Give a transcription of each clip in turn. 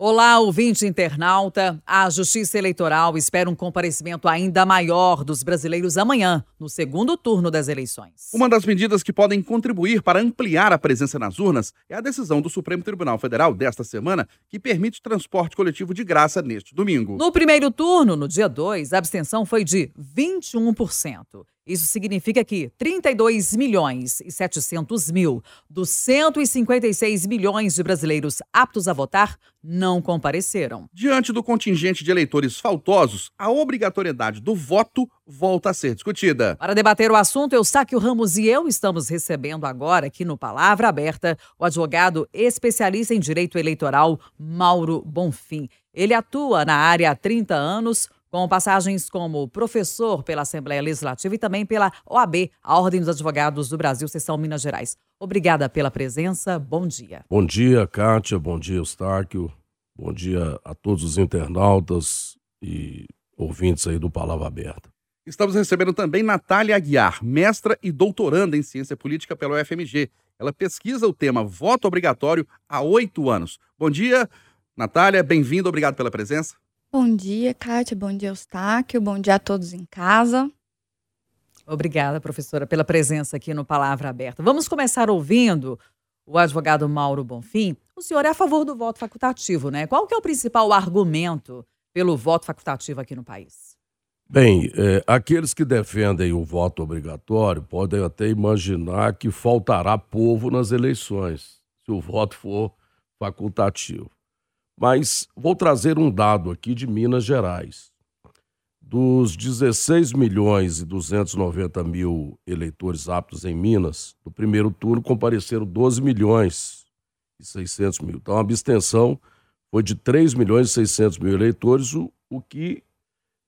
Olá, ouvinte internauta. A Justiça Eleitoral espera um comparecimento ainda maior dos brasileiros amanhã, no segundo turno das eleições. Uma das medidas que podem contribuir para ampliar a presença nas urnas é a decisão do Supremo Tribunal Federal desta semana, que permite transporte coletivo de graça neste domingo. No primeiro turno, no dia 2, a abstenção foi de 21%. Isso significa que 32 milhões e 700 mil dos 156 milhões de brasileiros aptos a votar não compareceram. Diante do contingente de eleitores faltosos, a obrigatoriedade do voto volta a ser discutida. Para debater o assunto, Eustáquio Ramos e eu estamos recebendo agora aqui no Palavra Aberta o advogado especialista em direito eleitoral Mauro Bonfim. Ele atua na área há 30 anos com passagens como professor pela Assembleia Legislativa e também pela OAB, a Ordem dos Advogados do Brasil, seção Minas Gerais. Obrigada pela presença, bom dia. Bom dia, Kátia, bom dia, Eustáquio, bom dia a todos os internautas e ouvintes aí do Palavra Aberta. Estamos recebendo também Natália Aguiar, mestra e doutoranda em ciência política pela UFMG. Ela pesquisa o tema voto obrigatório há oito anos. Bom dia, Natália, bem-vinda, obrigado pela presença. Bom dia, Kátia. Bom dia, Eustáquio. Bom dia a todos em casa. Obrigada, professora, pela presença aqui no Palavra Aberta. Vamos começar ouvindo o advogado Mauro Bonfim. O senhor é a favor do voto facultativo, né? Qual que é o principal argumento pelo voto facultativo aqui no país? Bem, é, aqueles que defendem o voto obrigatório podem até imaginar que faltará povo nas eleições se o voto for facultativo. Mas vou trazer um dado aqui de Minas Gerais. Dos 16 milhões e 290 mil eleitores aptos em Minas, no primeiro turno compareceram 12 milhões e 600 mil. Então a abstenção foi de 3 milhões e 600 mil eleitores, o, o que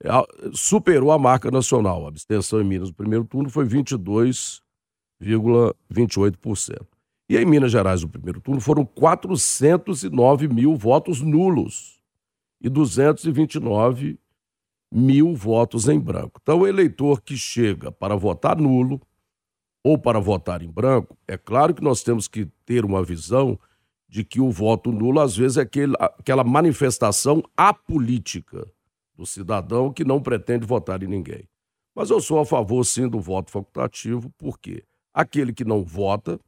é, superou a marca nacional. A abstenção em Minas no primeiro turno foi 22,28%. E em Minas Gerais, no primeiro turno, foram 409 mil votos nulos e 229 mil votos em branco. Então, o eleitor que chega para votar nulo ou para votar em branco, é claro que nós temos que ter uma visão de que o voto nulo, às vezes, é aquele, aquela manifestação apolítica do cidadão que não pretende votar em ninguém. Mas eu sou a favor, sim, do voto facultativo, porque aquele que não vota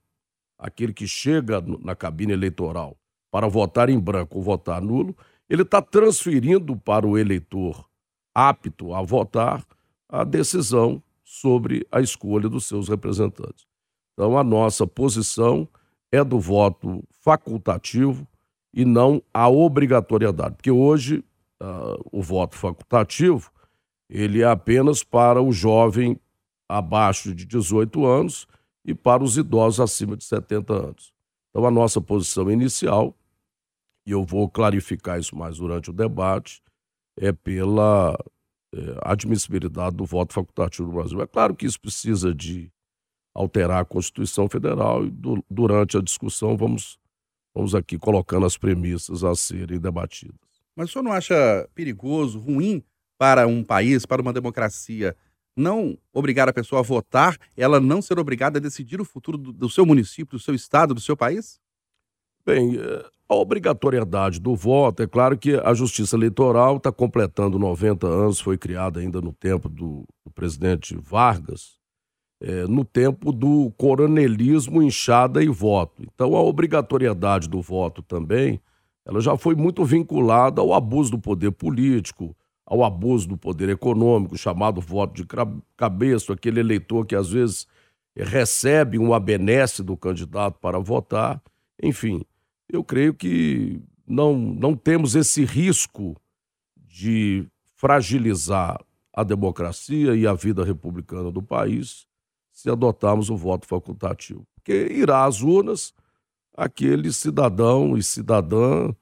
aquele que chega na cabine eleitoral para votar em branco ou votar nulo, ele está transferindo para o eleitor apto a votar a decisão sobre a escolha dos seus representantes. Então, a nossa posição é do voto facultativo e não a obrigatoriedade, porque hoje uh, o voto facultativo ele é apenas para o jovem abaixo de 18 anos e para os idosos acima de 70 anos. Então, a nossa posição inicial, e eu vou clarificar isso mais durante o debate, é pela é, admissibilidade do voto facultativo no Brasil. É claro que isso precisa de alterar a Constituição Federal e do, durante a discussão vamos, vamos aqui colocando as premissas a serem debatidas. Mas o senhor não acha perigoso, ruim para um país, para uma democracia, não obrigar a pessoa a votar, ela não ser obrigada a decidir o futuro do, do seu município, do seu estado, do seu país? Bem, eh, a obrigatoriedade do voto, é claro que a Justiça Eleitoral está completando 90 anos, foi criada ainda no tempo do, do presidente Vargas, é, no tempo do coronelismo, inchada e voto. Então, a obrigatoriedade do voto também, ela já foi muito vinculada ao abuso do poder político, ao abuso do poder econômico, chamado voto de cabeça, aquele eleitor que às vezes recebe uma benesse do candidato para votar. Enfim, eu creio que não, não temos esse risco de fragilizar a democracia e a vida republicana do país se adotarmos o voto facultativo. Porque irá às urnas aquele cidadão e cidadã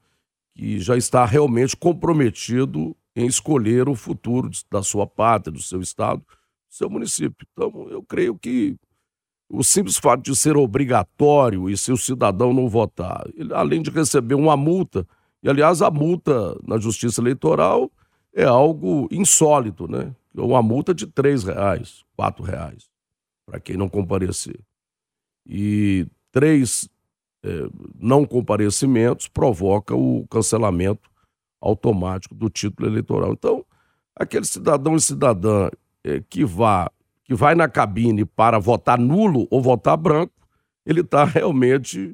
que já está realmente comprometido em escolher o futuro da sua pátria, do seu estado, do seu município. Então, eu creio que o simples fato de ser obrigatório e se o cidadão não votar, ele, além de receber uma multa, e aliás, a multa na justiça eleitoral é algo insólito, né? Uma multa de três reais, quatro reais, para quem não comparecer. E três é, não comparecimentos provoca o cancelamento automático do título eleitoral. Então, aquele cidadão e cidadã é, que vá que vai na cabine para votar nulo ou votar branco, ele está realmente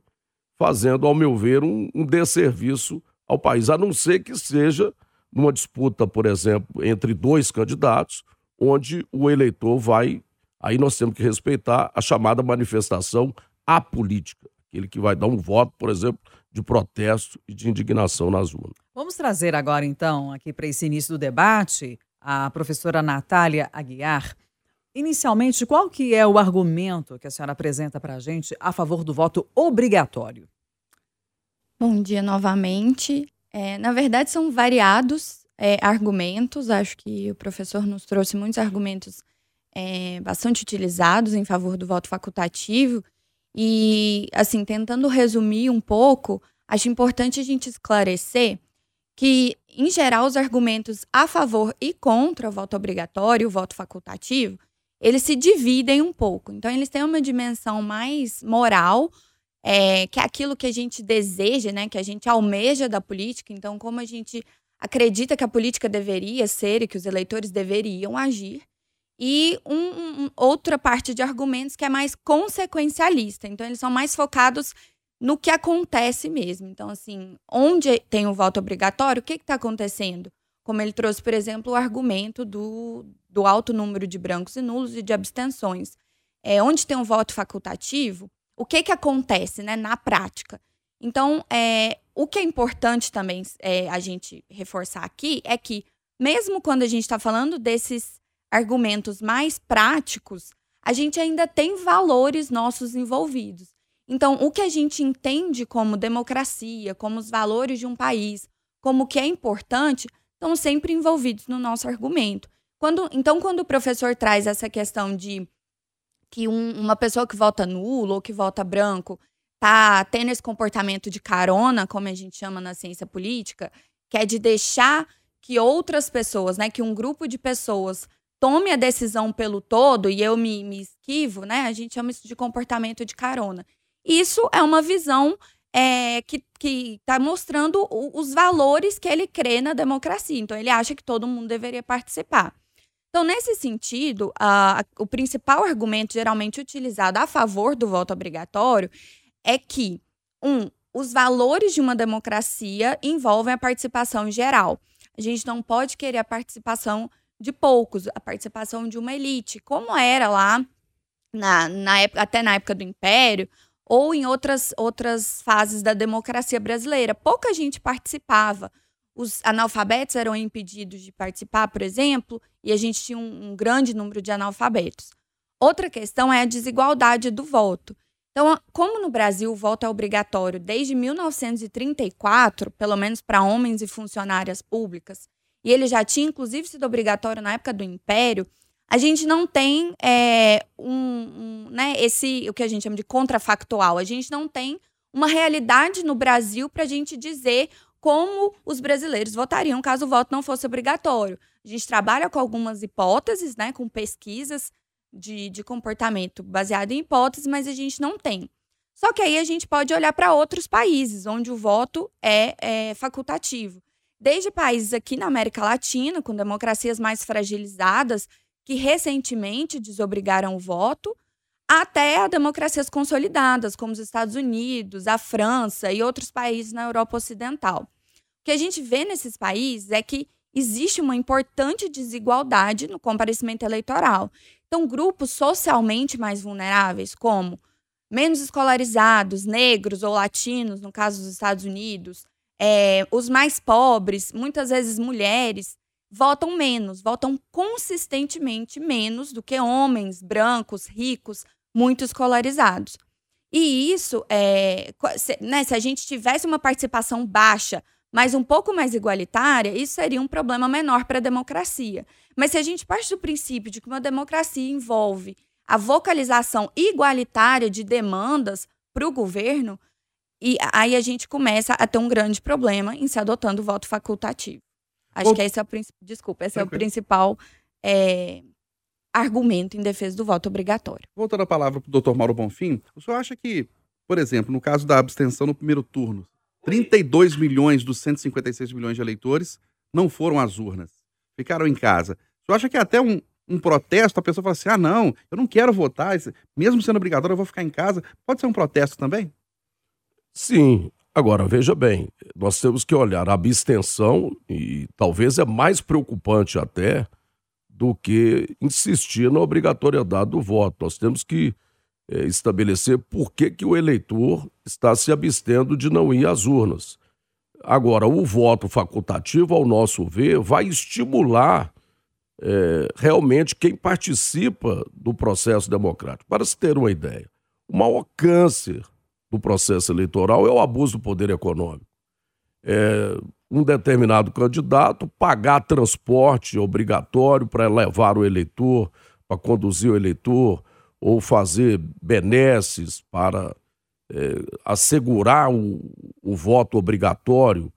fazendo, ao meu ver, um, um desserviço ao país, a não ser que seja numa disputa, por exemplo, entre dois candidatos, onde o eleitor vai. Aí nós temos que respeitar a chamada manifestação apolítica, aquele que vai dar um voto, por exemplo, de protesto e de indignação nas urnas. Vamos trazer agora, então, aqui para esse início do debate, a professora Natália Aguiar. Inicialmente, qual que é o argumento que a senhora apresenta para a gente a favor do voto obrigatório? Bom dia novamente. É, na verdade, são variados é, argumentos. Acho que o professor nos trouxe muitos argumentos é, bastante utilizados em favor do voto facultativo. E, assim, tentando resumir um pouco, acho importante a gente esclarecer que, em geral, os argumentos a favor e contra o voto obrigatório, o voto facultativo, eles se dividem um pouco. Então, eles têm uma dimensão mais moral, é, que é aquilo que a gente deseja, né, que a gente almeja da política. Então, como a gente acredita que a política deveria ser e que os eleitores deveriam agir. E um, um, outra parte de argumentos que é mais consequencialista. Então, eles são mais focados no que acontece mesmo. Então, assim, onde tem o voto obrigatório, o que está acontecendo? Como ele trouxe, por exemplo, o argumento do, do alto número de brancos e nulos e de abstenções. É, onde tem um voto facultativo, o que, que acontece né, na prática? Então, é, o que é importante também é, a gente reforçar aqui é que, mesmo quando a gente está falando desses argumentos mais práticos, a gente ainda tem valores nossos envolvidos. Então, o que a gente entende como democracia, como os valores de um país, como o que é importante, estão sempre envolvidos no nosso argumento. Quando, então, quando o professor traz essa questão de que um, uma pessoa que vota nulo ou que vota branco tá tendo esse comportamento de carona, como a gente chama na ciência política, que é de deixar que outras pessoas, né, que um grupo de pessoas tome a decisão pelo todo e eu me, me esquivo, né? A gente chama isso de comportamento de carona. Isso é uma visão é, que está mostrando o, os valores que ele crê na democracia. Então, ele acha que todo mundo deveria participar. Então, nesse sentido, a, a, o principal argumento geralmente utilizado a favor do voto obrigatório é que, um, os valores de uma democracia envolvem a participação geral. A gente não pode querer a participação de poucos, a participação de uma elite, como era lá na, na época, até na época do Império, ou em outras, outras fases da democracia brasileira. Pouca gente participava os analfabetos eram impedidos de participar, por exemplo, e a gente tinha um, um grande número de analfabetos. Outra questão é a desigualdade do voto. Então, como no Brasil o voto é obrigatório desde 1934, pelo menos para homens e funcionárias públicas, e ele já tinha inclusive sido obrigatório na época do Império, a gente não tem é, um, um, né, esse o que a gente chama de contrafactual. A gente não tem uma realidade no Brasil para a gente dizer como os brasileiros votariam caso o voto não fosse obrigatório. A gente trabalha com algumas hipóteses, né, com pesquisas de, de comportamento baseado em hipóteses, mas a gente não tem. Só que aí a gente pode olhar para outros países onde o voto é, é facultativo. Desde países aqui na América Latina, com democracias mais fragilizadas, que recentemente desobrigaram o voto, até a democracias consolidadas, como os Estados Unidos, a França e outros países na Europa Ocidental. O que a gente vê nesses países é que existe uma importante desigualdade no comparecimento eleitoral. Então, grupos socialmente mais vulneráveis, como menos escolarizados, negros ou latinos, no caso dos Estados Unidos, é, os mais pobres, muitas vezes mulheres, votam menos, votam consistentemente menos do que homens brancos, ricos, muito escolarizados. E isso, é, se, né, se a gente tivesse uma participação baixa, mas um pouco mais igualitária, isso seria um problema menor para a democracia. Mas se a gente parte do princípio de que uma democracia envolve a vocalização igualitária de demandas para o governo, e aí a gente começa a ter um grande problema em se adotando o voto facultativo. Acho que esse é o principal. Desculpa, esse Tranquilo. é o principal é, argumento em defesa do voto obrigatório. Voltando a palavra para o doutor Mauro Bonfim, o senhor acha que por exemplo, no caso da abstenção no primeiro turno, 32 milhões dos 156 milhões de eleitores não foram às urnas, ficaram em casa. Você acha que é até um, um protesto, a pessoa fala assim: ah, não, eu não quero votar, mesmo sendo obrigatório, eu vou ficar em casa. Pode ser um protesto também? Sim. Agora, veja bem, nós temos que olhar a abstenção, e talvez é mais preocupante até do que insistir na obrigatoriedade do voto. Nós temos que é, estabelecer por que, que o eleitor está se abstendo de não ir às urnas. Agora, o voto facultativo, ao nosso ver, vai estimular é, realmente quem participa do processo democrático. Para se ter uma ideia, o maior câncer do processo eleitoral é o abuso do poder econômico. É, um determinado candidato pagar transporte obrigatório para levar o eleitor, para conduzir o eleitor, ou fazer benesses para é, assegurar o, o, voto obrigatório,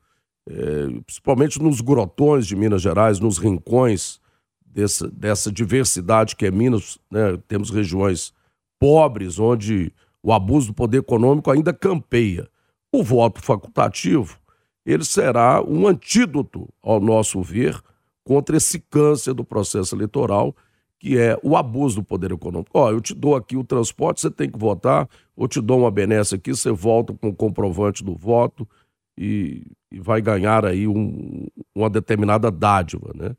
é, principalmente nos grotões de Minas Gerais, nos rincões dessa, dessa diversidade que é Minas, né? temos regiões pobres onde o abuso do poder econômico ainda campeia. O voto facultativo, ele será um antídoto, ao nosso ver, contra esse câncer do processo eleitoral, que é o abuso do poder econômico. Ó, eu te dou aqui o transporte, você tem que votar, ou te dou uma benesse aqui, você volta com o comprovante do voto e, e vai ganhar aí um, uma determinada dádiva, né?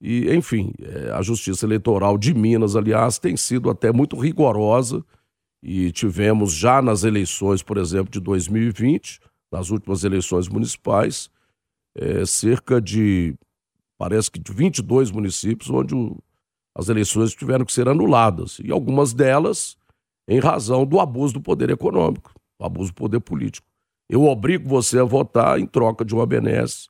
E, enfim, é, a Justiça Eleitoral de Minas, aliás, tem sido até muito rigorosa e tivemos já nas eleições, por exemplo, de 2020, nas últimas eleições municipais, é, cerca de, parece que de 22 municípios onde o, as eleições tiveram que ser anuladas. E algumas delas em razão do abuso do poder econômico, do abuso do poder político. Eu obrigo você a votar em troca de uma benesse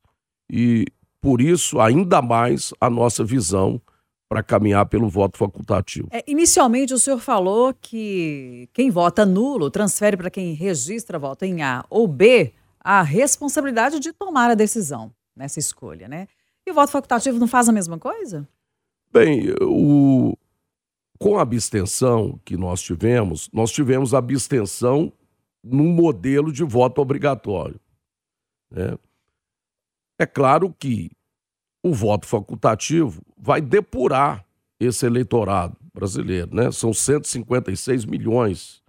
e, por isso, ainda mais a nossa visão para caminhar pelo voto facultativo. É, inicialmente, o senhor falou que quem vota nulo transfere para quem registra voto em A ou B a responsabilidade de tomar a decisão nessa escolha, né? E o voto facultativo não faz a mesma coisa? Bem, o... com a abstenção que nós tivemos, nós tivemos abstenção num modelo de voto obrigatório. Né? É claro que o voto facultativo vai depurar esse eleitorado brasileiro, né? São 156 milhões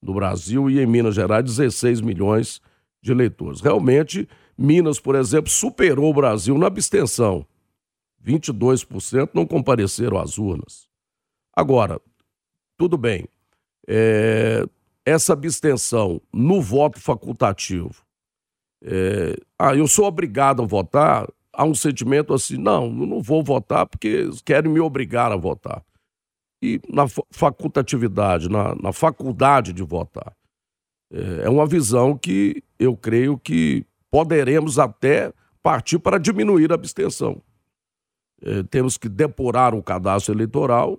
no Brasil e em Minas Gerais 16 milhões de eleitores. Realmente, Minas, por exemplo, superou o Brasil na abstenção. 22% não compareceram às urnas. Agora, tudo bem, é, essa abstenção no voto facultativo, é, ah, eu sou obrigado a votar, há um sentimento assim, não, não vou votar porque querem me obrigar a votar. E na facultatividade, na, na faculdade de votar. É, é uma visão que eu creio que poderemos até partir para diminuir a abstenção. É, temos que depurar o cadastro eleitoral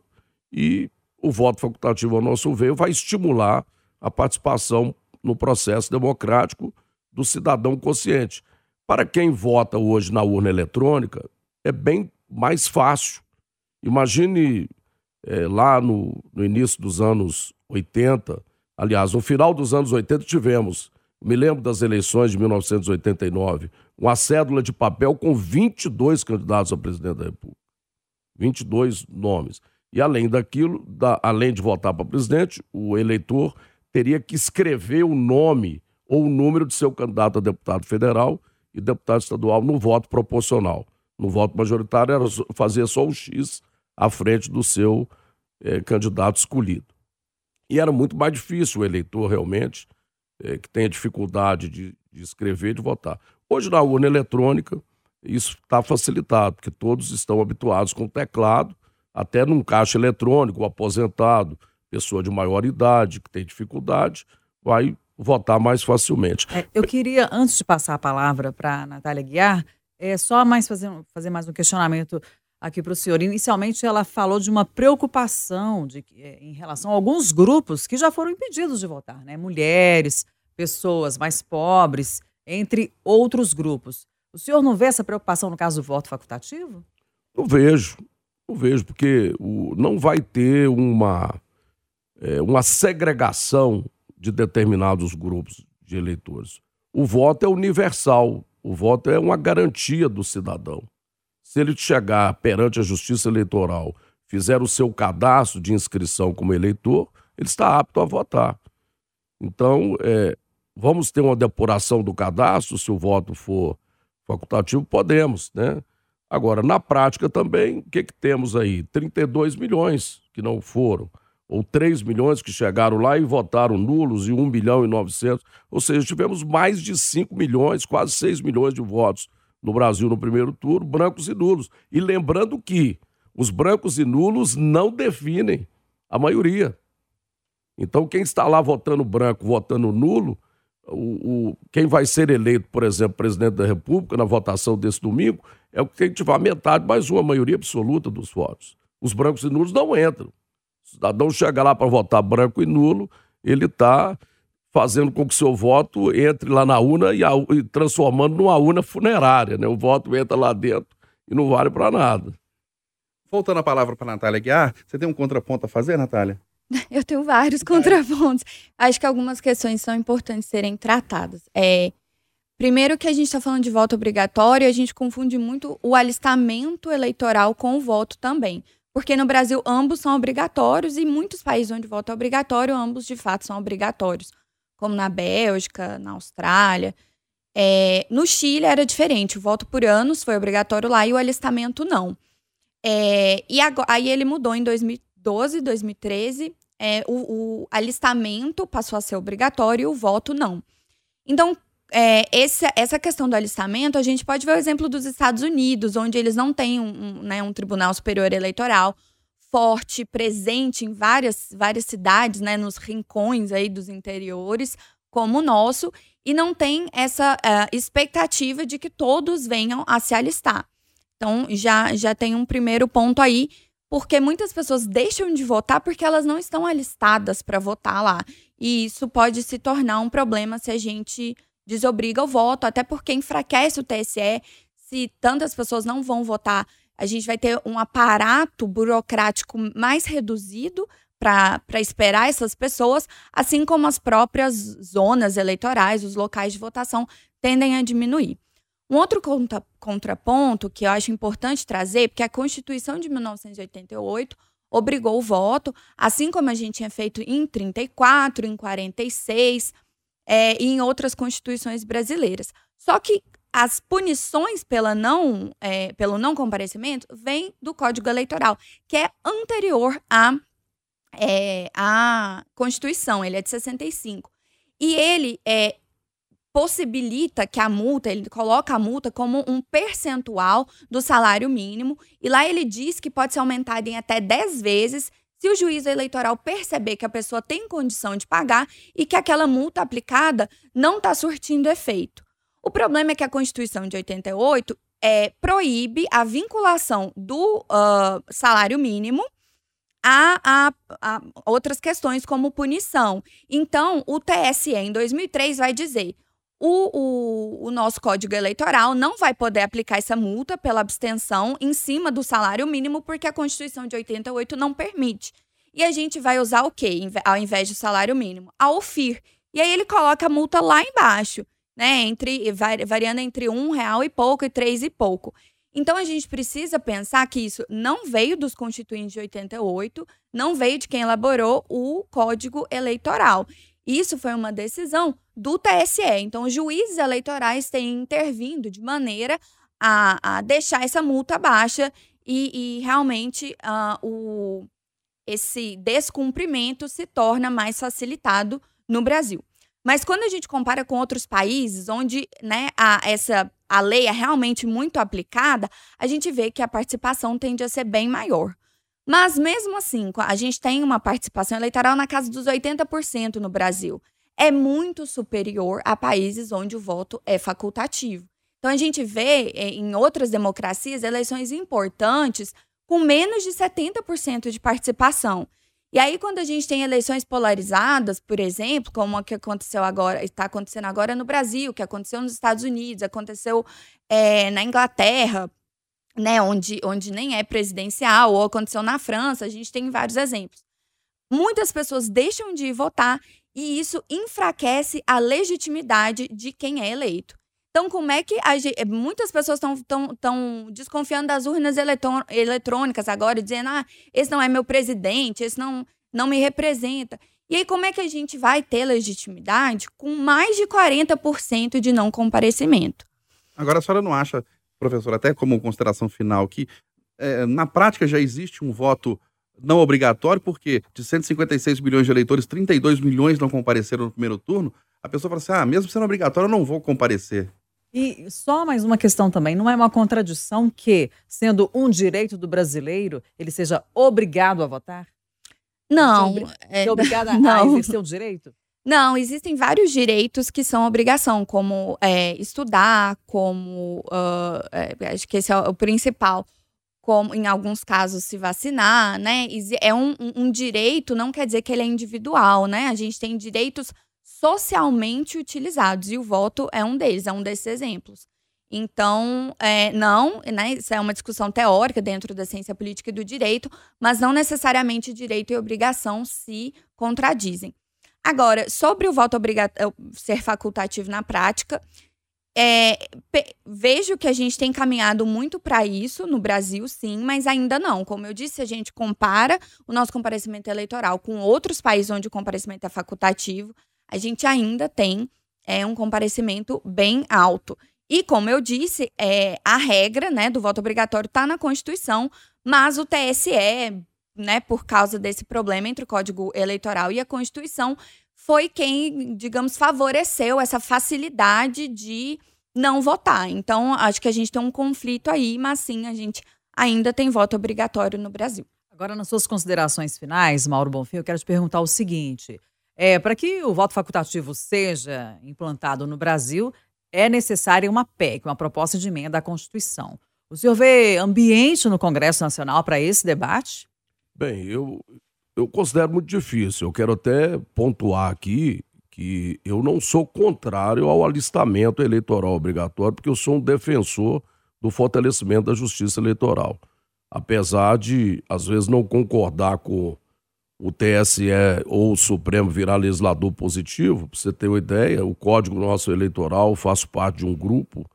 e o voto facultativo, ao nosso ver, vai estimular a participação no processo democrático do cidadão consciente. Para quem vota hoje na urna eletrônica, é bem mais fácil. Imagine é, lá no, no, início dos anos 80, aliás, no final dos anos 80 tivemos, me lembro das eleições de 1989, uma cédula de papel com 22 candidatos a presidente da República. 22 nomes. E além daquilo, da, além de votar para presidente, o eleitor teria que escrever o nome ou o número de seu candidato a deputado federal e deputado estadual no voto proporcional. No voto majoritário era fazer só o X à frente do seu é, candidato escolhido. E era muito mais difícil o eleitor realmente, é, que tenha dificuldade de, de escrever e de votar. Hoje, na urna eletrônica, isso está facilitado, porque todos estão habituados com o teclado, até num caixa eletrônico, o aposentado, pessoa de maior idade, que tem dificuldade, vai votar mais facilmente. É, eu queria, antes de passar a palavra para a Natália Guiar, é, só mais fazer, fazer mais um questionamento aqui para o senhor. Inicialmente, ela falou de uma preocupação de, é, em relação a alguns grupos que já foram impedidos de votar, né? Mulheres, pessoas mais pobres, entre outros grupos. O senhor não vê essa preocupação no caso do voto facultativo? Não vejo. Não vejo, porque o, não vai ter uma, é, uma segregação de determinados grupos de eleitores. O voto é universal, o voto é uma garantia do cidadão. Se ele chegar perante a Justiça Eleitoral, fizer o seu cadastro de inscrição como eleitor, ele está apto a votar. Então, é, vamos ter uma depuração do cadastro, se o voto for facultativo, podemos, né? Agora, na prática também, o que, que temos aí? 32 milhões que não foram, ou 3 milhões que chegaram lá e votaram nulos, e 1 milhão e 900. Ou seja, tivemos mais de 5 milhões, quase 6 milhões de votos no Brasil no primeiro turno, brancos e nulos. E lembrando que os brancos e nulos não definem a maioria. Então, quem está lá votando branco, votando nulo, o, o, quem vai ser eleito, por exemplo, presidente da República na votação desse domingo, é o que tiver metade mais uma maioria absoluta dos votos. Os brancos e nulos não entram. O cidadão chega lá para votar branco e nulo, ele está fazendo com que seu voto entre lá na urna e, a, e transformando numa urna funerária. Né? O voto entra lá dentro e não vale para nada. Voltando a palavra para Natália Guiar, você tem um contraponto a fazer, Natália? Eu tenho vários contrapontos. Acho que algumas questões são importantes serem tratadas. É, primeiro que a gente está falando de voto obrigatório, a gente confunde muito o alistamento eleitoral com o voto também. Porque no Brasil ambos são obrigatórios e muitos países onde o voto é obrigatório, ambos de fato são obrigatórios. Como na Bélgica, na Austrália. É, no Chile era diferente, o voto por anos foi obrigatório lá e o alistamento não. É, e agora, aí ele mudou em 2000, 2012, 2013, é, o, o alistamento passou a ser obrigatório e o voto não. Então, é, esse, essa questão do alistamento, a gente pode ver o exemplo dos Estados Unidos, onde eles não têm um, um, né, um tribunal superior eleitoral forte, presente em várias, várias cidades, né, nos rincões aí dos interiores, como o nosso, e não tem essa uh, expectativa de que todos venham a se alistar. Então, já, já tem um primeiro ponto aí porque muitas pessoas deixam de votar porque elas não estão alistadas para votar lá. E isso pode se tornar um problema se a gente desobriga o voto, até porque enfraquece o TSE. Se tantas pessoas não vão votar, a gente vai ter um aparato burocrático mais reduzido para esperar essas pessoas, assim como as próprias zonas eleitorais, os locais de votação tendem a diminuir. Um outro contra, contraponto que eu acho importante trazer, porque a Constituição de 1988 obrigou o voto, assim como a gente tinha feito em 34, em 46 é, e em outras constituições brasileiras. Só que as punições pela não, é, pelo não comparecimento vêm do Código Eleitoral, que é anterior à, é, à Constituição, ele é de 65. E ele é, possibilita que a multa, ele coloca a multa como um percentual do salário mínimo, e lá ele diz que pode ser aumentada em até 10 vezes se o juiz eleitoral perceber que a pessoa tem condição de pagar e que aquela multa aplicada não está surtindo efeito. O problema é que a Constituição de 88 é, proíbe a vinculação do uh, salário mínimo a, a, a, outras questões como punição. Então, o TSE, em 2003, vai dizer: o, o, o, nosso código eleitoral não vai poder aplicar essa multa pela abstenção em cima do salário mínimo, porque a Constituição de 88 não permite. E a gente vai usar o quê, ao invés do salário mínimo? A OFIR. E aí ele coloca a multa lá embaixo, né? Entre, variando entre um real e pouco e três e pouco. Então a gente precisa pensar que isso não veio dos constituintes de 88, não veio de quem elaborou o Código Eleitoral. Isso foi uma decisão do TSE. Então, os juízes eleitorais têm intervindo de maneira a, a deixar essa multa baixa e, e realmente uh, o, esse descumprimento se torna mais facilitado no Brasil. Mas quando a gente compara com outros países onde né, a, essa, a lei é realmente muito aplicada, a gente vê que a participação tende a ser bem maior. Mas mesmo assim, a gente tem uma participação eleitoral na casa dos 80% no Brasil. É muito superior a países onde o voto é facultativo. Então a gente vê eh, em outras democracias eleições importantes com menos de 70% de participação. E aí, quando a gente tem eleições polarizadas, por exemplo, como a que aconteceu agora, está acontecendo agora no Brasil, que aconteceu nos Estados Unidos, aconteceu é, na Inglaterra, né, onde, onde nem é presidencial, ou aconteceu na França, a gente tem vários exemplos. Muitas pessoas deixam de votar e isso enfraquece a legitimidade de quem é eleito. Então, como é que a, muitas pessoas estão desconfiando das urnas eletrônicas agora, dizendo: ah, esse não é meu presidente, esse não, não me representa. E aí, como é que a gente vai ter legitimidade com mais de 40% de não comparecimento? Agora, a senhora não acha, professor, até como consideração final, que é, na prática já existe um voto não obrigatório, porque de 156 milhões de eleitores, 32 milhões não compareceram no primeiro turno, a pessoa fala assim: ah, mesmo sendo obrigatório, eu não vou comparecer. E só mais uma questão também, não é uma contradição que, sendo um direito do brasileiro, ele seja obrigado a votar? Não. É, ser obrigado a, não. exercer o direito? Não, existem vários direitos que são obrigação, como é, estudar, como. Uh, é, acho que esse é o principal como em alguns casos se vacinar, né? É um, um, direito, não quer dizer que ele é individual, né? A gente tem direitos socialmente utilizados e o voto é um deles, é um desses exemplos. Então, é, não, né, isso é uma discussão teórica dentro da ciência política e do direito, mas não necessariamente direito e obrigação se contradizem. Agora, sobre o voto ser facultativo na prática, é, vejo que a gente tem caminhado muito para isso no Brasil, sim, mas ainda não. Como eu disse, a gente compara o nosso comparecimento eleitoral com outros países onde o comparecimento é facultativo, a gente ainda tem é, um comparecimento bem alto. E, como eu disse, é, a regra né, do voto obrigatório está na Constituição, mas o TSE, né, por causa desse problema entre o Código Eleitoral e a Constituição, foi quem, digamos, favoreceu essa facilidade de não votar. Então, acho que a gente tem um conflito aí, mas sim, a gente ainda tem voto obrigatório no Brasil. Agora, nas suas considerações finais, Mauro Bonfim, eu quero te perguntar o seguinte: é, para que o voto facultativo seja implantado no Brasil, é necessária uma PEC, uma proposta de emenda à Constituição. O senhor vê ambiente no Congresso Nacional para esse debate? Bem, eu, eu considero muito difícil. Eu quero até pontuar aqui que eu não sou contrário ao alistamento eleitoral obrigatório, porque eu sou um defensor do fortalecimento da justiça eleitoral. Apesar de, às vezes, não concordar com o TSE ou o Supremo virar legislador positivo, para você ter uma ideia, o Código Nosso Eleitoral, faço parte de um grupo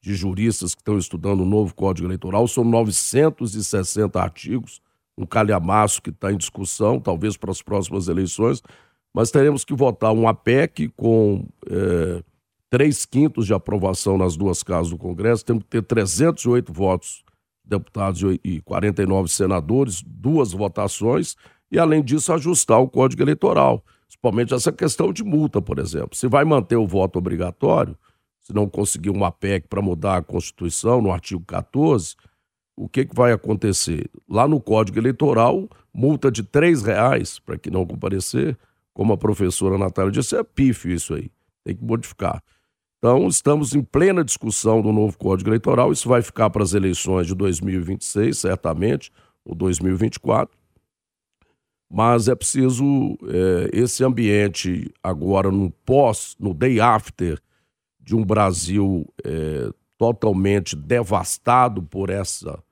de juristas que estão estudando o novo Código Eleitoral, são 960 artigos, um calhamaço que está em discussão, talvez para as próximas eleições, mas teremos que votar um APEC com é, três quintos de aprovação nas duas casas do Congresso, temos que ter 308 votos deputados e 49 senadores, duas votações, e além disso ajustar o Código Eleitoral, principalmente essa questão de multa, por exemplo. Se vai manter o voto obrigatório, se não conseguir uma PEC para mudar a Constituição, no artigo 14, o que, que vai acontecer? Lá no Código Eleitoral, multa de R$ reais para que não comparecer, como a professora Natália disse, é pífio isso aí, tem que modificar. Então, estamos em plena discussão do novo Código Eleitoral, isso vai ficar para as eleições de 2026, certamente, ou 2024, mas é preciso é, esse ambiente agora no pós, no day after de um Brasil é, totalmente devastado por essa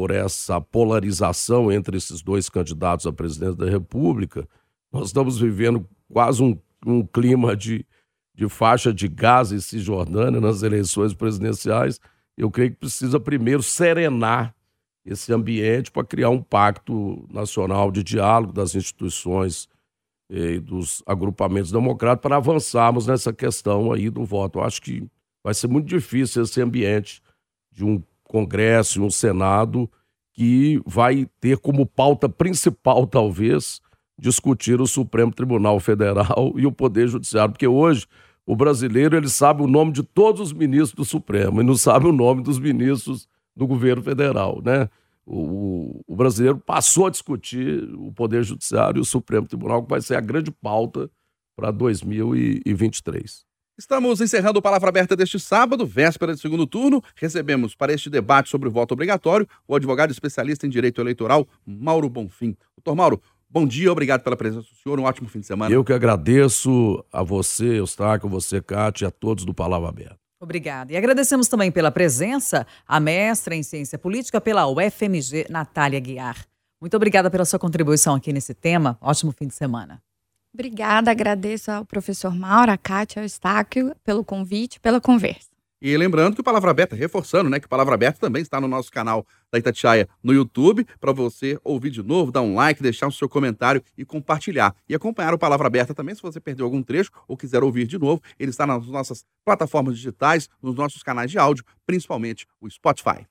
por essa polarização entre esses dois candidatos a presidente da República, nós estamos vivendo quase um, um clima de, de faixa de Gaza e Cisjordânia nas eleições presidenciais. Eu creio que precisa primeiro serenar esse ambiente para criar um pacto nacional de diálogo das instituições e dos agrupamentos democráticos para avançarmos nessa questão aí do voto. Eu acho que vai ser muito difícil esse ambiente de um Congresso e um Senado que vai ter como pauta principal, talvez, discutir o Supremo Tribunal Federal e o Poder Judiciário, porque hoje o brasileiro ele sabe o nome de todos os ministros do Supremo e não sabe o nome dos ministros do governo federal, né? O, o, brasileiro passou a discutir o Poder Judiciário e o Supremo Tribunal, que vai ser a grande pauta para 2023. Estamos encerrando o Palavra Aberta deste sábado, véspera de segundo turno. Recebemos para este debate sobre o voto obrigatório o advogado especialista em direito eleitoral, Mauro Bonfim. Doutor Mauro, bom dia, obrigado pela presença do senhor, um ótimo fim de semana. Eu que agradeço a você, Eustáquio, a você, Cátia, e a todos do Palavra Aberta. Obrigada. E agradecemos também pela presença a mestra em Ciência Política pela UFMG, Natália Guiar. Muito obrigada pela sua contribuição aqui nesse tema. Ótimo fim de semana. Obrigada, agradeço ao professor Mauro, a Kátia, ao Estáquio pelo convite, pela conversa. E lembrando que o Palavra Aberta, reforçando, né, que o Palavra Aberta também está no nosso canal da Itatiaia no YouTube, para você ouvir de novo, dar um like, deixar o seu comentário e compartilhar. E acompanhar o Palavra Aberta também, se você perdeu algum trecho ou quiser ouvir de novo, ele está nas nossas plataformas digitais, nos nossos canais de áudio, principalmente o Spotify.